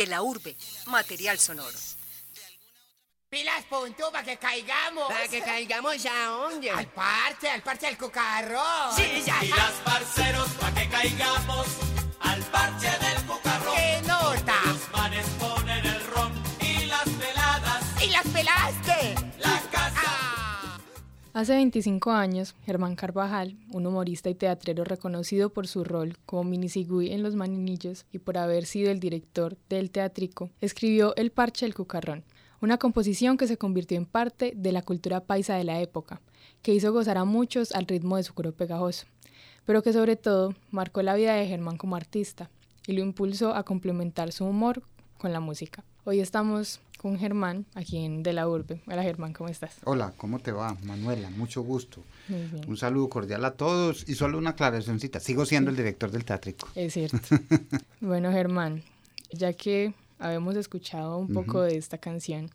De la urbe, material sonoro. Pilas, punto, para que caigamos. Para que caigamos a dónde. Al parche, al parche del cucarrón. Sí, ya. Pilas, parceros, para que caigamos al parche Hace 25 años, Germán Carvajal, un humorista y teatrero reconocido por su rol como minisigui en Los Maninillos y por haber sido el director del teatrico, escribió El Parche del Cucarrón, una composición que se convirtió en parte de la cultura paisa de la época, que hizo gozar a muchos al ritmo de su coro pegajoso, pero que sobre todo marcó la vida de Germán como artista y lo impulsó a complementar su humor con la música. Hoy estamos con Germán, aquí en De la Urbe. Hola Germán, ¿cómo estás? Hola, ¿cómo te va, Manuela? Mucho gusto. Muy bien. Un saludo cordial a todos y solo una aclaracióncita. Sigo siendo el director del teatrico. Es cierto. bueno, Germán, ya que habíamos escuchado un poco de esta canción,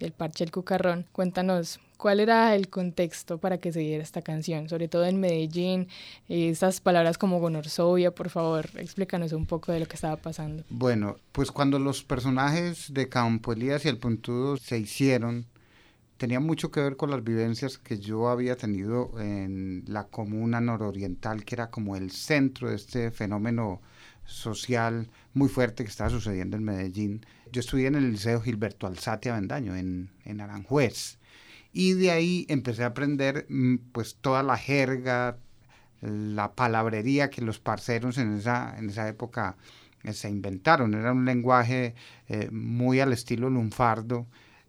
El Parche del Cucarrón, cuéntanos cuál era el contexto para que se diera esta canción, sobre todo en Medellín, eh, estas palabras como gonorsovia, por favor, explícanos un poco de lo que estaba pasando. Bueno, pues cuando los personajes de Campo Elías y el Puntudo se hicieron, tenía mucho que ver con las vivencias que yo había tenido en la comuna nororiental, que era como el centro de este fenómeno social muy fuerte que estaba sucediendo en Medellín. Yo estudié en el Liceo Gilberto Alzate Avendaño, en, en Aranjuez, y de ahí empecé a aprender mm, pues toda la jerga, la palabrería que los parceros en esa, en esa época eh, se inventaron. Era un lenguaje eh, muy al estilo lunfardo,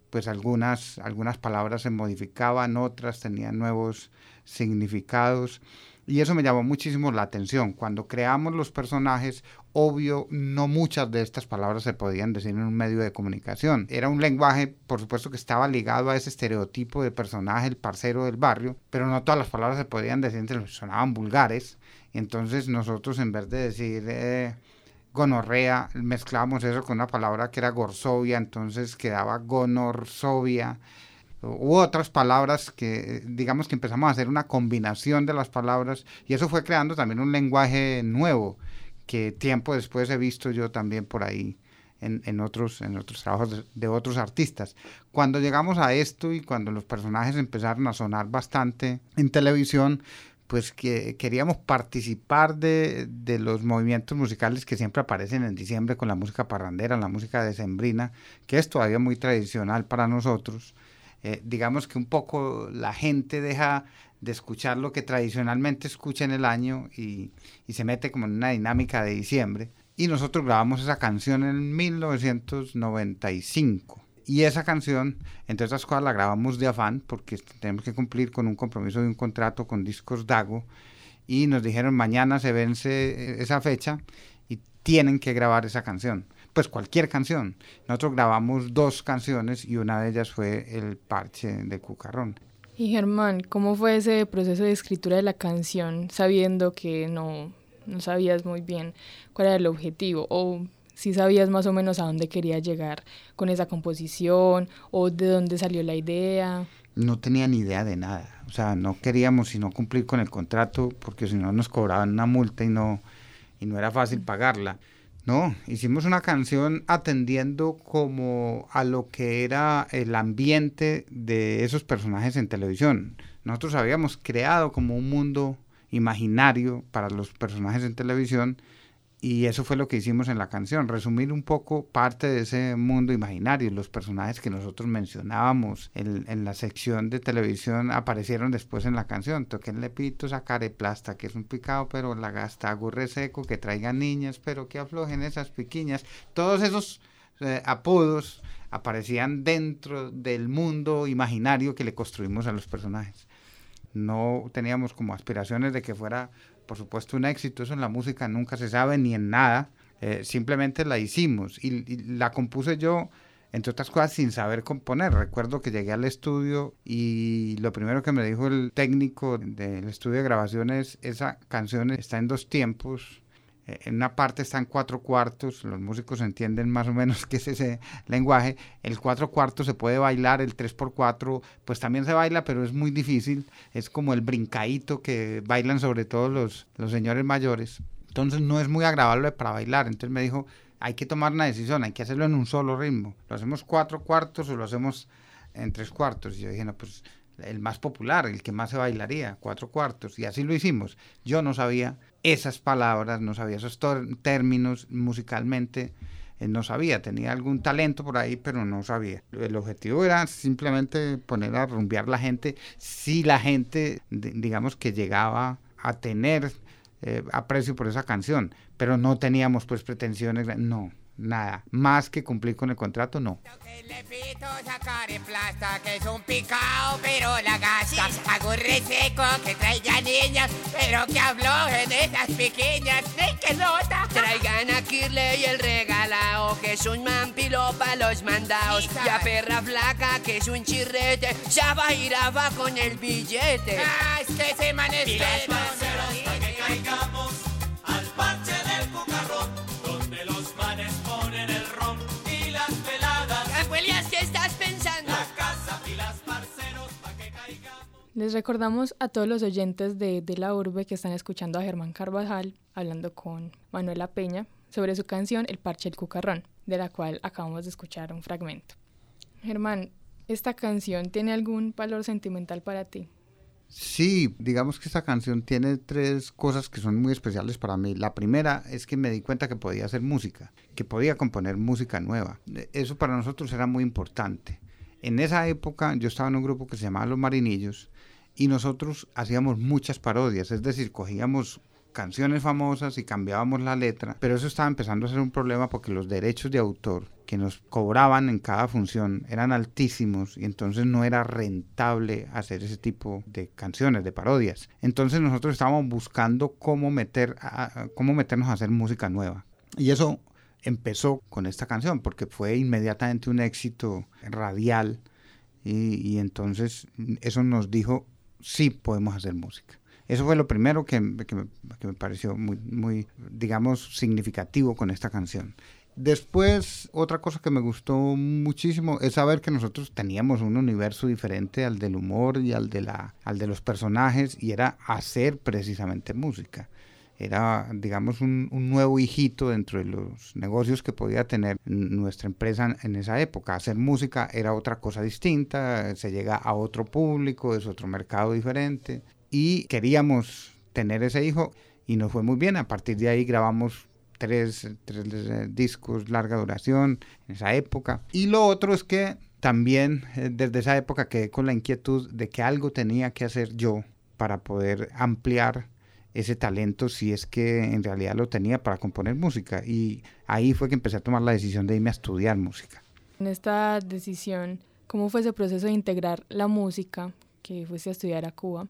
pues algunas, algunas palabras se modificaban, otras tenían nuevos significados. Y eso me llamó muchísimo la atención. Cuando creamos los personajes, obvio, no muchas de estas palabras se podían decir en un medio de comunicación. Era un lenguaje, por supuesto, que estaba ligado a ese estereotipo de personaje, el parcero del barrio, pero no todas las palabras se podían decir, sonaban vulgares. Y entonces nosotros, en vez de decir eh, gonorrea, mezclábamos eso con una palabra que era gorsovia, entonces quedaba gonorsovia u otras palabras que digamos que empezamos a hacer una combinación de las palabras y eso fue creando también un lenguaje nuevo que tiempo después he visto yo también por ahí en, en otros, en otros trabajos de, de, otros artistas. Cuando llegamos a esto y cuando los personajes empezaron a sonar bastante en televisión, pues que queríamos participar de, de, los movimientos musicales que siempre aparecen en diciembre con la música parrandera, la música decembrina, que es todavía muy tradicional para nosotros. Eh, digamos que un poco la gente deja de escuchar lo que tradicionalmente escucha en el año y, y, se mete como en una dinámica de diciembre. Y nosotros grabamos esa canción en 1995. Y esa canción, entre otras cosas, la grabamos de afán porque tenemos que cumplir con un compromiso de un contrato con Discos Dago. Y nos dijeron, mañana se vence esa fecha y tienen que grabar esa canción pues cualquier canción. Nosotros grabamos dos canciones y una de ellas fue El Parche de Cucarrón. Y Germán, ¿cómo fue ese proceso de escritura de la canción sabiendo que no, no sabías muy bien cuál era el objetivo o si sabías más o menos a dónde quería llegar con esa composición o de dónde salió la idea? No tenía ni idea de nada, o sea, no queríamos sino cumplir con el contrato porque si no nos cobraban una multa y no, y no era fácil pagarla. No, hicimos una canción atendiendo como a lo que era el ambiente de esos personajes en televisión. Nosotros habíamos creado como un mundo imaginario para los personajes en televisión y eso fue lo que hicimos en la canción, resumir un poco parte de ese mundo imaginario. Los personajes que nosotros mencionábamos en, en la sección de televisión aparecieron después en la canción. Toquenle pito, sacaré plasta, que es un picado, pero la gasta, agurre seco, que traigan niñas, pero que aflojen esas piquiñas. Todos esos eh, apodos aparecían dentro del mundo imaginario que le construimos a los personajes. No teníamos como aspiraciones de que fuera por supuesto un éxito, eso en la música nunca se sabe ni en nada, eh, simplemente la hicimos y, y, la compuse yo, entre otras cosas, sin saber componer. Recuerdo que llegué al estudio y lo primero que me dijo el técnico del estudio de grabaciones, esa canción está en dos tiempos, en una parte está en cuatro cuartos, los músicos entienden más o menos qué es ese lenguaje, el cuatro cuartos se puede bailar, el tres por cuatro pues también se baila, pero es muy difícil, es como el brincadito que bailan sobre todo los, los señores mayores, entonces no es muy agradable para bailar, entonces me dijo, hay que tomar una decisión, hay que hacerlo en un solo ritmo. Lo hacemos cuatro cuartos o lo hacemos en tres cuartos. Y yo dije, no, pues el más popular, el que más se bailaría, cuatro cuartos. Y así lo hicimos. Yo no sabía esas palabras, no sabía esos términos musicalmente. Eh, no sabía, tenía algún talento por ahí, pero no sabía. El objetivo era simplemente poner a rumbear la gente, si la gente, digamos que llegaba a tener eh, aprecio por esa canción, pero no teníamos pues pretensiones, no, nada. Más que cumplir con el contrato, no. Le pito sacar en plasta, que es un picao, pero la gasta. Hago reseco, que traiga niñas, pero que habló en esas pequeñas, de que nota. Traigan a Kirley el regalao, que es un mampilo pa' los mandados. Y a perra flaca, que es un chirrete, ya va con el billete. Ah, es que se maneja. Y las parceros, pa' que caigamos Les recordamos a todos los oyentes de, de la urbe que están escuchando a Germán Carvajal hablando con Manuela Peña sobre su canción El Parche del Cucarrón, de la cual acabamos de escuchar un fragmento. Germán, ¿esta canción tiene algún valor sentimental para ti? Sí, digamos que esta canción tiene tres cosas que son muy especiales para mí. La primera es que me di cuenta que podía hacer música, que podía componer música nueva. Eso para nosotros era muy importante. En esa época yo estaba en un grupo que se llamaba Los Marinillos y nosotros hacíamos muchas parodias, es decir, cogíamos canciones famosas y cambiábamos la letra, pero eso estaba empezando a ser un problema porque los derechos de autor que nos cobraban en cada función eran altísimos y entonces no era rentable hacer ese tipo de canciones, de parodias. Entonces nosotros estábamos buscando cómo, meter a- cómo meternos a hacer música nueva. Y eso empezó con esta canción porque fue inmediatamente un éxito radial y, y entonces eso nos dijo, sí podemos hacer música. Eso fue lo primero que, que me, pareció muy, muy, digamos, significativo con esta canción. Después, otra cosa que me gustó muchísimo es saber que nosotros teníamos un universo diferente al del humor y al de, la, al de los personajes y era hacer precisamente música. Era, digamos, un, nuevo hijito dentro de los negocios que podía tener nuestra empresa en esa época. Hacer música era otra cosa distinta, se llega a otro público, es otro mercado diferente y queríamos tener ese hijo y nos fue muy bien. A partir de ahí grabamos tres, tres eh, discos larga duración en esa época. Y lo otro es que también eh, desde esa época quedé con la inquietud de que algo tenía que hacer yo para poder ampliar ese talento si es que en realidad lo tenía para componer música. Y ahí fue que empecé a tomar la decisión de irme a estudiar música. En esta decisión, ¿cómo fue ese proceso de integrar la música que fuiste a estudiar a Cuba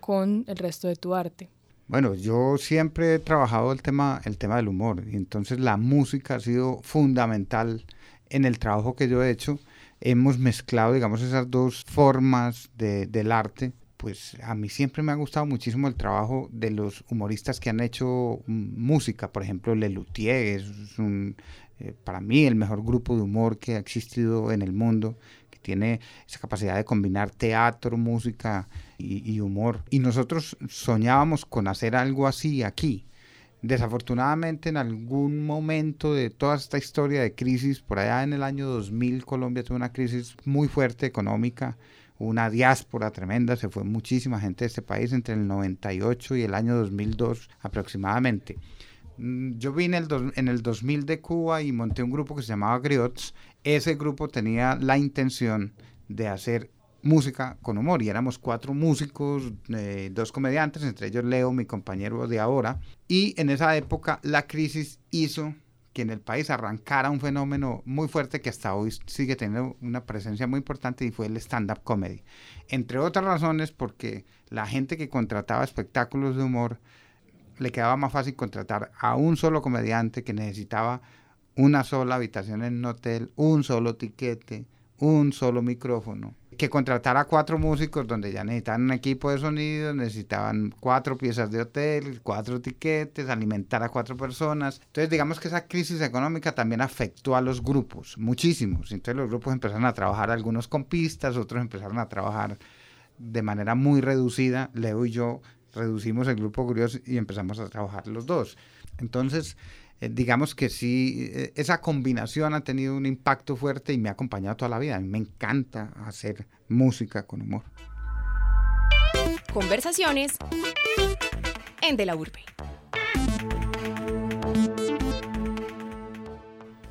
con el resto de tu arte? Bueno, yo siempre he trabajado el tema, el tema del humor y entonces la música ha sido fundamental en el trabajo que yo he hecho. Hemos mezclado, digamos, esas dos formas de- del arte. Pues a mí siempre me ha gustado muchísimo el trabajo de los humoristas que han hecho música. Por ejemplo, Lelutier es un, eh, para mí el mejor grupo de humor que ha existido en el mundo que tiene esa capacidad de combinar teatro, música y, y humor. Y nosotros soñábamos con hacer algo así aquí. Desafortunadamente, en algún momento de toda esta historia de crisis, por allá en el año 2000, Colombia tuvo una crisis muy fuerte económica, una diáspora tremenda, se fue muchísima gente de este país entre el 98 y el año 2002 aproximadamente. Mm, Yo vine el dos- en el 2000 de Cuba y monté un grupo que se llamaba Griots. Ese grupo tenía la intención de hacer música con humor y éramos cuatro músicos, eh, dos comediantes, entre ellos Leo, mi compañero de ahora. Y en esa época la crisis hizo que en el país arrancara un fenómeno muy fuerte que hasta hoy sigue teniendo una presencia muy importante y fue el stand-up comedy. Entre otras razones porque la gente que contrataba espectáculos de humor le quedaba más fácil contratar a un solo comediante que necesitaba una sola habitación en un hotel, un solo tiquete, un solo micrófono, que contratar cuatro músicos donde ya necesitaban un equipo de sonido, necesitaban cuatro piezas de hotel, cuatro tiquetes, alimentar a cuatro personas. Entonces digamos que esa crisis económica también afectó a los grupos, muchísimos. Entonces los grupos empezaron a trabajar algunos con pistas, otros empezaron a trabajar de manera muy reducida. Leo y yo reducimos el grupo curioso y empezamos a trabajar los dos. Entonces, eh, digamos que sí, eh, esa combinación ha tenido un impacto fuerte y me ha acompañado toda la vida. A mí me encanta hacer música con humor. Conversaciones en De la Urbe.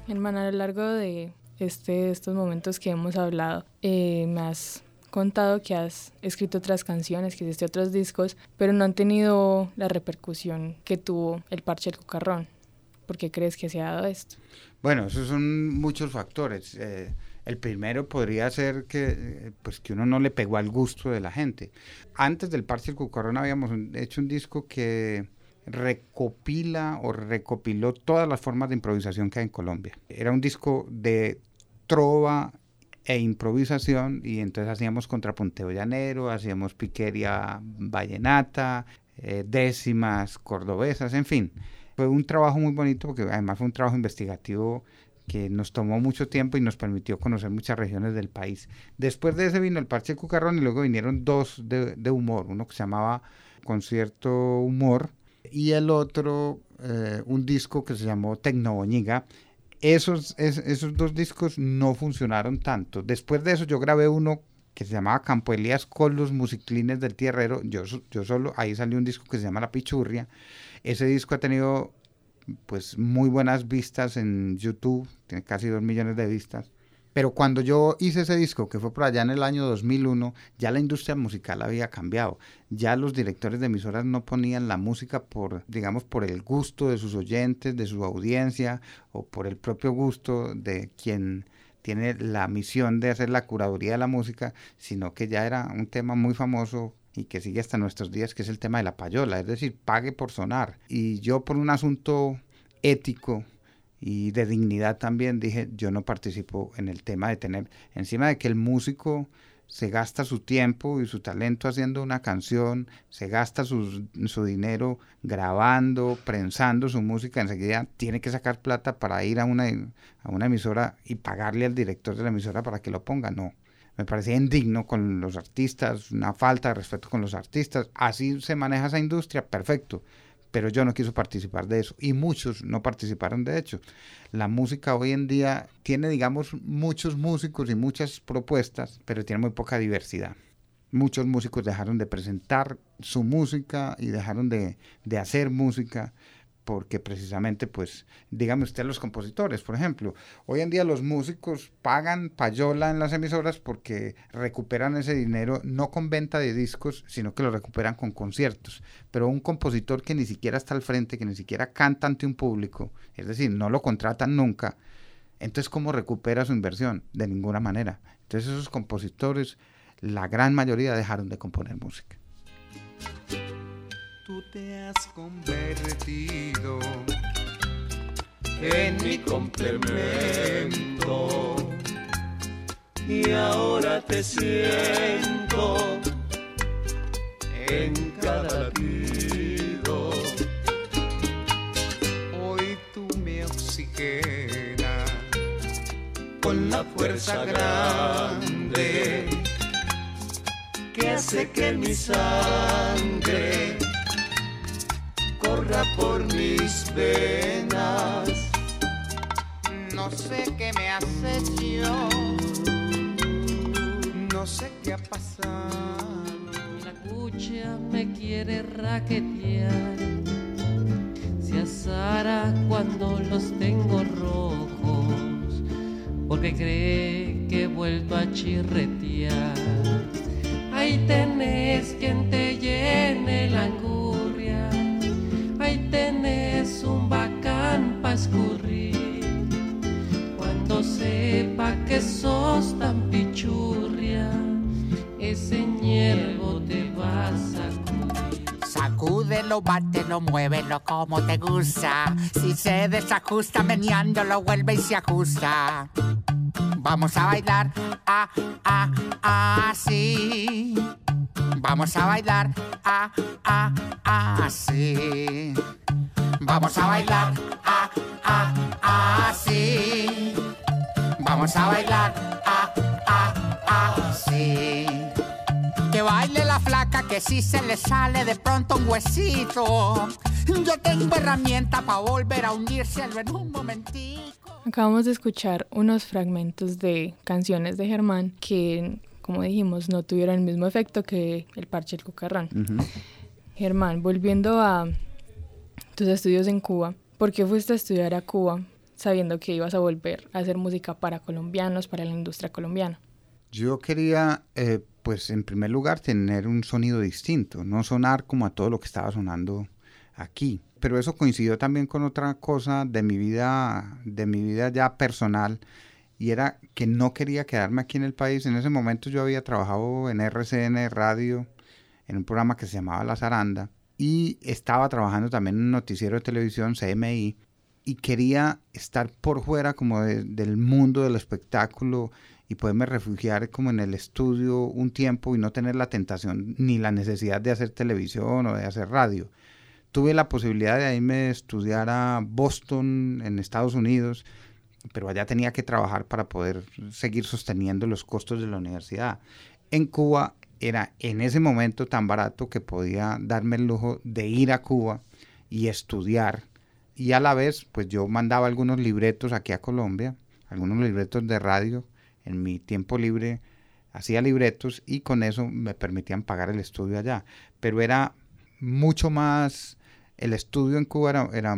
Hermana, a lo largo de este, estos momentos que hemos hablado, eh, me has contado que has escrito otras canciones, que hiciste otros discos, pero no han tenido la repercusión que tuvo el parche del cucarrón. ¿Por qué crees que se ha dado esto? Bueno, esos son muchos factores. Eh, el primero podría ser que, eh, pues, que uno no le pegó al gusto de la gente. Antes del parche del habíamos hecho un disco que recopila o recopiló todas las formas de improvisación que hay en Colombia. Era un disco de trova e improvisación y entonces hacíamos contrapunteo llanero, hacíamos piquería vallenata, eh, décimas cordobesas, en fin. Fue un trabajo muy bonito porque además fue un trabajo investigativo que nos tomó mucho tiempo y nos permitió conocer muchas regiones del país. Después de ese vino el Parche Cucarrón y luego vinieron dos de, humor, uno que se llamaba Concierto Humor y el otro eh, un disco que se llamó Tecnoboñiga. Esos, esos dos discos no funcionaron tanto. Después de eso yo grabé uno que se llamaba Campo Elías con los musiclines del tierrero. Yo, yo solo, ahí salió un disco que se llama La Pichurria. Ese disco ha tenido pues muy buenas vistas en YouTube, tiene casi dos millones de vistas. Pero cuando yo hice ese disco, que fue por allá en el año 2001, ya la industria musical había cambiado. Ya los directores de emisoras no ponían la música por, digamos, por el gusto de sus oyentes, de su audiencia, o por el propio gusto de quien tiene la misión de hacer la curaduría de la música, sino que ya era un tema muy famoso y que sigue hasta nuestros días, que es el tema de la payola, es decir, pague por sonar. Y yo por un asunto ético, y de dignidad también dije, yo no participo en el tema de tener, encima de que el músico se gasta su tiempo y su talento haciendo una canción, se gasta su, su dinero grabando, prensando su música, enseguida tiene que sacar plata para ir a una, a una emisora y pagarle al director de la emisora para que lo ponga, no. Me parecía indigno con los artistas, una falta de respeto con los artistas. Así se maneja esa industria, perfecto pero yo no quiso participar de eso y muchos no participaron de hecho. La música hoy en día tiene, digamos, muchos músicos y muchas propuestas, pero tiene muy poca diversidad. Muchos músicos dejaron de presentar su música y dejaron de, de hacer música porque precisamente, pues, dígame usted los compositores, por ejemplo, hoy en día los músicos pagan payola en las emisoras porque recuperan ese dinero no con venta de discos, sino que lo recuperan con conciertos. Pero un compositor que ni siquiera está al frente, que ni siquiera canta ante un público, es decir, no lo contratan nunca, entonces ¿cómo recupera su inversión? De ninguna manera. Entonces esos compositores, la gran mayoría dejaron de componer música te has convertido en mi complemento y ahora te siento en cada latido. Hoy tú me oxigenas con la fuerza grande que hace que mi sangre corra por mis venas. No sé qué me hace yo, no sé qué ha pasado. La cucha me quiere raquetear, se asara cuando los tengo rojos, porque cree que he vuelto a chirretear. Ahí tenés que sos tan pichurria, ese ñergo te va a sacudir. Sacúdelo, bátelo, muévelo como te gusta. Si se desajusta meneándolo, vuelve y se ajusta. Vamos a bailar, ah, ah, así. Vamos a bailar, ah, ah, así. Vamos a bailar, ah, ah, así. Vamos a bailar, ah, ah, así. Que baile la flaca que si se le sale de pronto un huesito. Yo tengo herramienta para volver a hundírselo en un momentico. Acabamos de escuchar unos fragmentos de canciones de Germán que, como dijimos, no tuvieron el mismo efecto que el parche del cucarrón. Germán, volviendo a tus estudios en Cuba, ¿por qué fuiste a estudiar a Cuba sabiendo que ibas a volver a hacer música para colombianos, para la industria colombiana? Yo quería, eh, pues en primer lugar, tener un sonido distinto, no sonar como a todo lo que estaba sonando aquí. Pero eso coincidió también con otra cosa de mi vida, de mi vida ya personal, y era que no quería quedarme aquí en el país. En ese momento yo había trabajado en RCN Radio, en un programa que se llamaba La Zaranda, y estaba trabajando también en un noticiero de televisión, CMI, y quería estar por fuera como del mundo del espectáculo y poderme refugiar como en el estudio un tiempo y no tener la tentación ni la necesidad de hacer televisión o de hacer radio. Tuve la posibilidad de irme a estudiar a Boston, en Estados Unidos, pero allá tenía que trabajar para poder seguir sosteniendo los costos de la universidad. En Cuba era en ese momento tan barato que podía darme el lujo de ir a Cuba y estudiar y a la vez pues yo mandaba algunos libretos aquí a Colombia, algunos libretos de radio en mi tiempo libre, hacía libretos y con eso me permitían pagar el estudio allá, pero era mucho más, el estudio en Cuba era,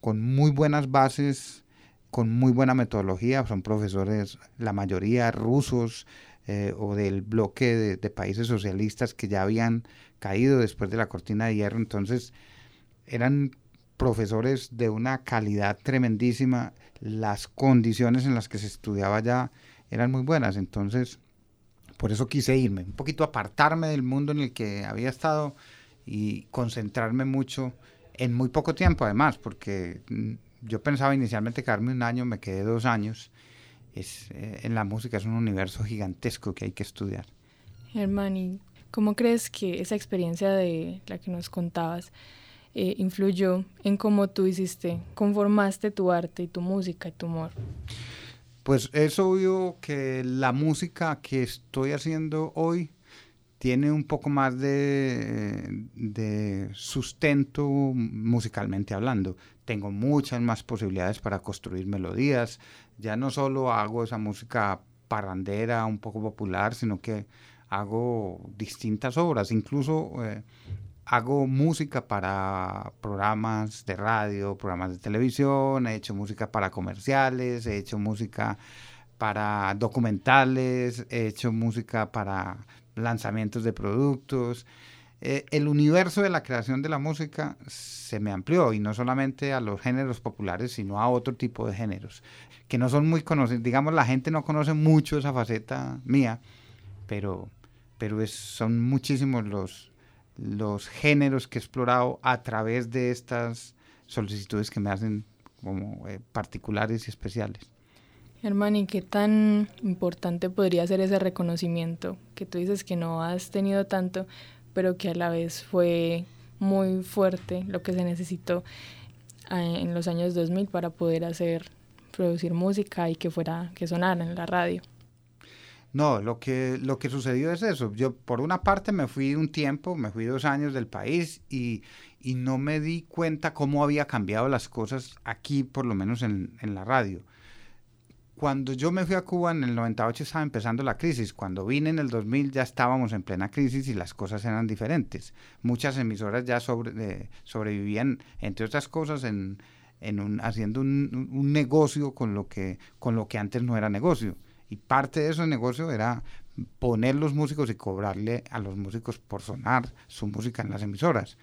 con muy buenas bases, con muy buena metodología, son profesores, la mayoría rusos eh, o del bloque de, de países socialistas que ya habían caído después de la cortina de hierro, entonces eran profesores de una calidad tremendísima, las condiciones en las que se estudiaba ya eran muy buenas, entonces por eso quise irme, un poquito apartarme del mundo en el que había estado y concentrarme mucho en muy poco tiempo además, porque mm, yo pensaba inicialmente quedarme un año, me quedé dos años. Es, eh, en la música es un universo gigantesco que hay que estudiar. Germán, cómo crees que esa experiencia de la que nos contabas eh, influyó en cómo tú hiciste, conformaste tu arte y tu música y tu humor? Pues es obvio que la música que estoy haciendo hoy tiene un poco más de, de, sustento musicalmente hablando. Tengo muchas más posibilidades para construir melodías. Ya no solo hago esa música parrandera, un poco popular, sino que hago distintas obras. Incluso eh, hago música para programas de radio, programas de televisión, he hecho música para comerciales, he hecho música para documentales, he hecho música para lanzamientos de productos. Eh, el universo de la creación de la música se me amplió y no solamente a los géneros populares, sino a otro tipo de géneros que no son muy conocidos. Digamos, la gente no conoce mucho esa faceta mía, pero, pero es, son muchísimos los, los géneros que he explorado a través de estas solicitudes que me hacen como eh, particulares y especiales. Germán, ¿y qué tan importante podría ser ese reconocimiento que tú dices que no has tenido tanto, pero que a la vez fue muy fuerte lo que se necesitó en los años 2000 para poder hacer, producir música y que fuera, que sonara en la radio? No, lo que, lo que sucedió es eso. Yo por una parte me fui un tiempo, me fui dos años del país y, y no me di cuenta cómo había cambiado las cosas aquí, por lo menos en, en, la radio. Cuando yo me fui a Cuba en el 98 estaba empezando la crisis. Cuando vine en el 2000 ya estábamos en plena crisis y las cosas eran diferentes. Muchas emisoras ya eh, sobrevivían, entre otras cosas, en, en un, haciendo un, un, negocio con lo, que, con lo que antes no era negocio y parte de ese negocio era poner los músicos y cobrarle a los músicos por sonar su música en las emisoras.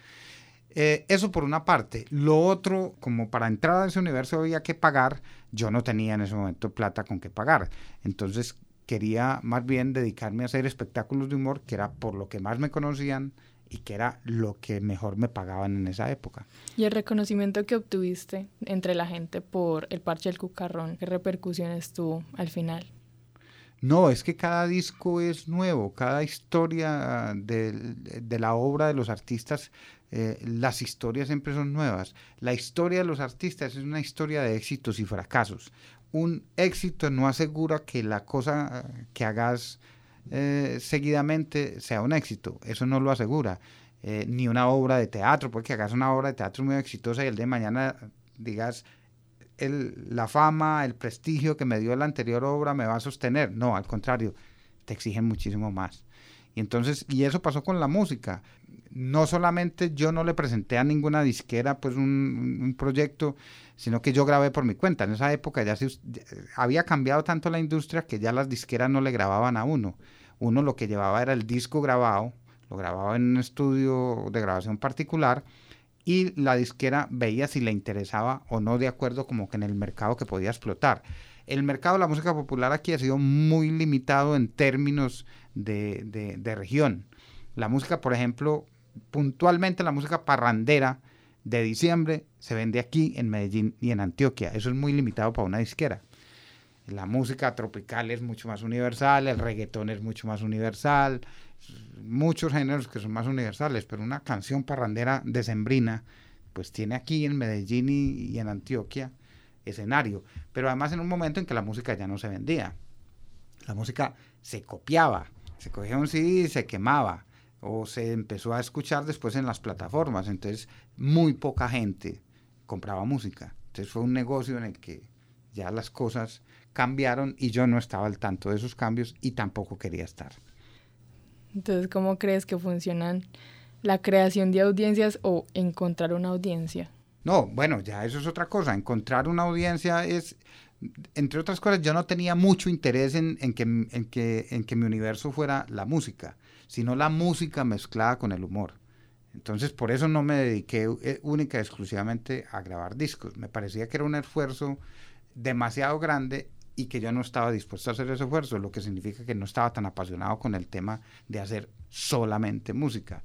Eh, eso por una parte. Lo otro, como para entrar a ese universo había que pagar, yo no tenía en ese momento plata con que pagar. Entonces quería más bien dedicarme a hacer espectáculos de humor, que era por lo que más me conocían y que era lo que mejor me pagaban en esa época. ¿Y el reconocimiento que obtuviste entre la gente por el parche del cucarrón, qué repercusiones tuvo al final? No, es que cada disco es nuevo, cada historia de, de la obra de los artistas, eh, las historias siempre son nuevas. La historia de los artistas es una historia de éxitos y fracasos. Un éxito no asegura que la cosa que hagas eh, seguidamente sea un éxito, eso no lo asegura. eh, ni una obra de teatro, porque hagas una obra de teatro muy exitosa y el de mañana digas, el, la fama, el prestigio que me dio la anterior obra me va a sostener. No, al contrario, te exigen muchísimo más. Y entonces, y eso pasó con la música. No solamente yo no le presenté a ninguna disquera pues un, un proyecto, sino que yo grabé por mi cuenta. En esa época ya, se, había cambiado tanto la industria que ya las disqueras no le grababan a uno. Uno lo que llevaba era el disco grabado, lo grababa en un estudio de grabación particular y la disquera veía si le interesaba o no de acuerdo como que en el mercado que podía explotar. El mercado de la música popular aquí ha sido muy limitado en términos de, de, de región. La música, por ejemplo, puntualmente la música parrandera de diciembre se vende aquí en Medellín y en Antioquia. Eso es muy limitado para una disquera. La música tropical es mucho más universal, el reggaetón es mucho más universal, muchos géneros que son más universales, pero una canción parrandera decembrina, pues tiene aquí en Medellín y, en Antioquia escenario. Pero además en un momento en que la música ya no se vendía. La música se copiaba, se cogía un CD y se quemaba o se empezó a escuchar después en las plataformas. Entonces, muy poca gente compraba música. Entonces, fue un negocio en el que ya las cosas cambiaron y yo no estaba al tanto de esos cambios y tampoco quería estar. Entonces, ¿cómo crees que funcionan la creación de audiencias o encontrar una audiencia? No, bueno, ya eso es otra cosa. Encontrar una audiencia es, entre otras cosas, yo no tenía mucho interés en, en, que, en, que, en que mi universo fuera la música, sino la música mezclada con el humor. Entonces, por eso no me dediqué eh, única y exclusivamente a grabar discos. Me parecía que era un esfuerzo demasiado grande y que yo no estaba dispuesto a hacer ese esfuerzo, lo que significa que no estaba tan apasionado con el tema de hacer solamente música.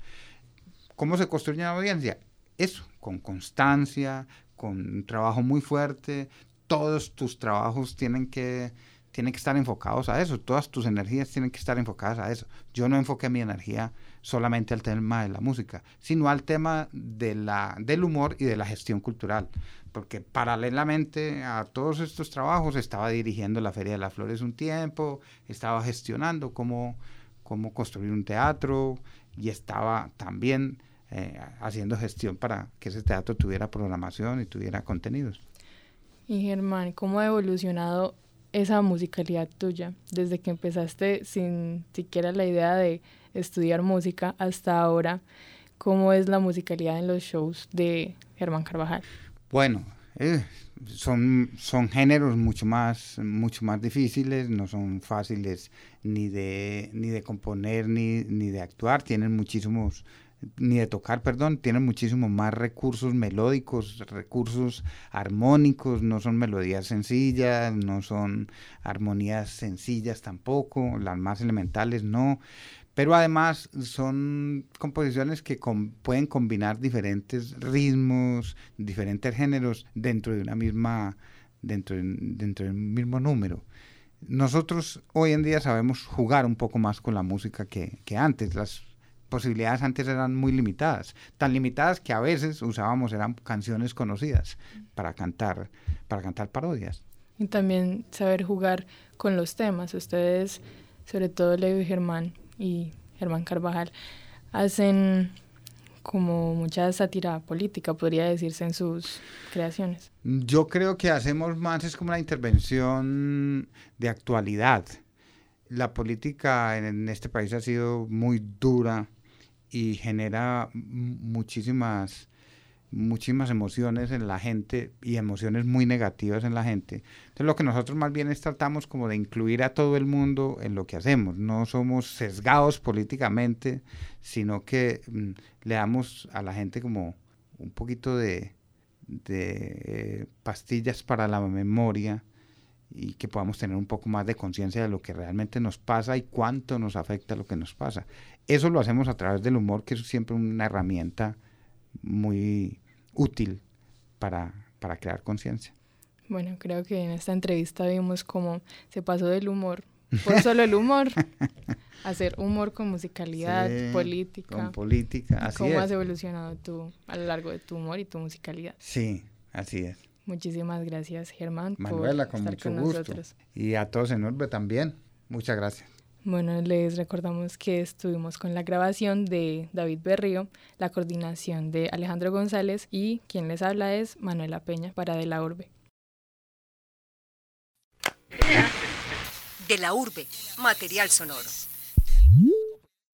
¿Cómo se construye una audiencia? Eso, con constancia, con un trabajo muy fuerte. Todos tus trabajos tienen que, tienen que estar enfocados a eso, todas tus energías tienen que estar enfocadas a eso. Yo no enfoqué mi energía solamente al tema de la música, sino al tema de la, del humor y de la gestión cultural porque paralelamente a todos estos trabajos estaba dirigiendo la Feria de las Flores un tiempo, estaba gestionando cómo, cómo construir un teatro y estaba también eh, haciendo gestión para que ese teatro tuviera programación y tuviera contenidos. Y Germán, ¿cómo ha evolucionado esa musicalidad tuya desde que empezaste sin siquiera la idea de estudiar música hasta ahora? ¿Cómo es la musicalidad en los shows de Germán Carvajal? Bueno, eh, son, son géneros mucho más, mucho más difíciles, no son fáciles ni de, ni de componer ni, ni de actuar, tienen muchísimos, ni de tocar, perdón, tienen muchísimos más recursos melódicos, recursos armónicos, no son melodías sencillas, no son armonías sencillas tampoco, las más elementales no, pero además son composiciones que com pueden combinar diferentes ritmos, diferentes géneros dentro de una misma, dentro de, un mismo número. Nosotros hoy en día sabemos jugar un poco más con la música que, que antes. Las posibilidades antes eran muy limitadas, tan limitadas que a veces usábamos eran canciones conocidas para cantar, para cantar parodias. Y también saber jugar con los temas. Ustedes, sobre todo Leo y Germán, y Germán Carvajal hacen como mucha sátira política, podría decirse, en sus creaciones. Yo creo que hacemos más, es como una intervención de actualidad. La política en este país ha sido muy dura y genera muchísimas muchísimas emociones en la gente y emociones muy negativas en la gente. Entonces lo que nosotros más bien es tratamos como de incluir a todo el mundo en lo que hacemos. No somos sesgados políticamente, sino que mm, le damos a la gente como un poquito de, eh, pastillas para la memoria y que podamos tener un poco más de conciencia de lo que realmente nos pasa y cuánto nos afecta lo que nos pasa. Eso lo hacemos a través del humor, que es siempre una herramienta muy útil para, para crear conciencia. Bueno, creo que en esta entrevista vimos cómo se pasó del humor, por solo el humor, a hacer humor con musicalidad, Sí, política. Con política, así ¿Cómo es. has evolucionado tú a lo largo de tu humor y tu musicalidad? Sí, así es. Muchísimas gracias, Germán, Manuela, por con estar mucho con gusto. nosotros. Y a todos en Urbe también. Muchas gracias. Bueno, les recordamos que estuvimos con la grabación de David Berrío, la coordinación de Alejandro González y quien les habla es Manuela Peña para De la Urbe. De la Urbe, material sonoro.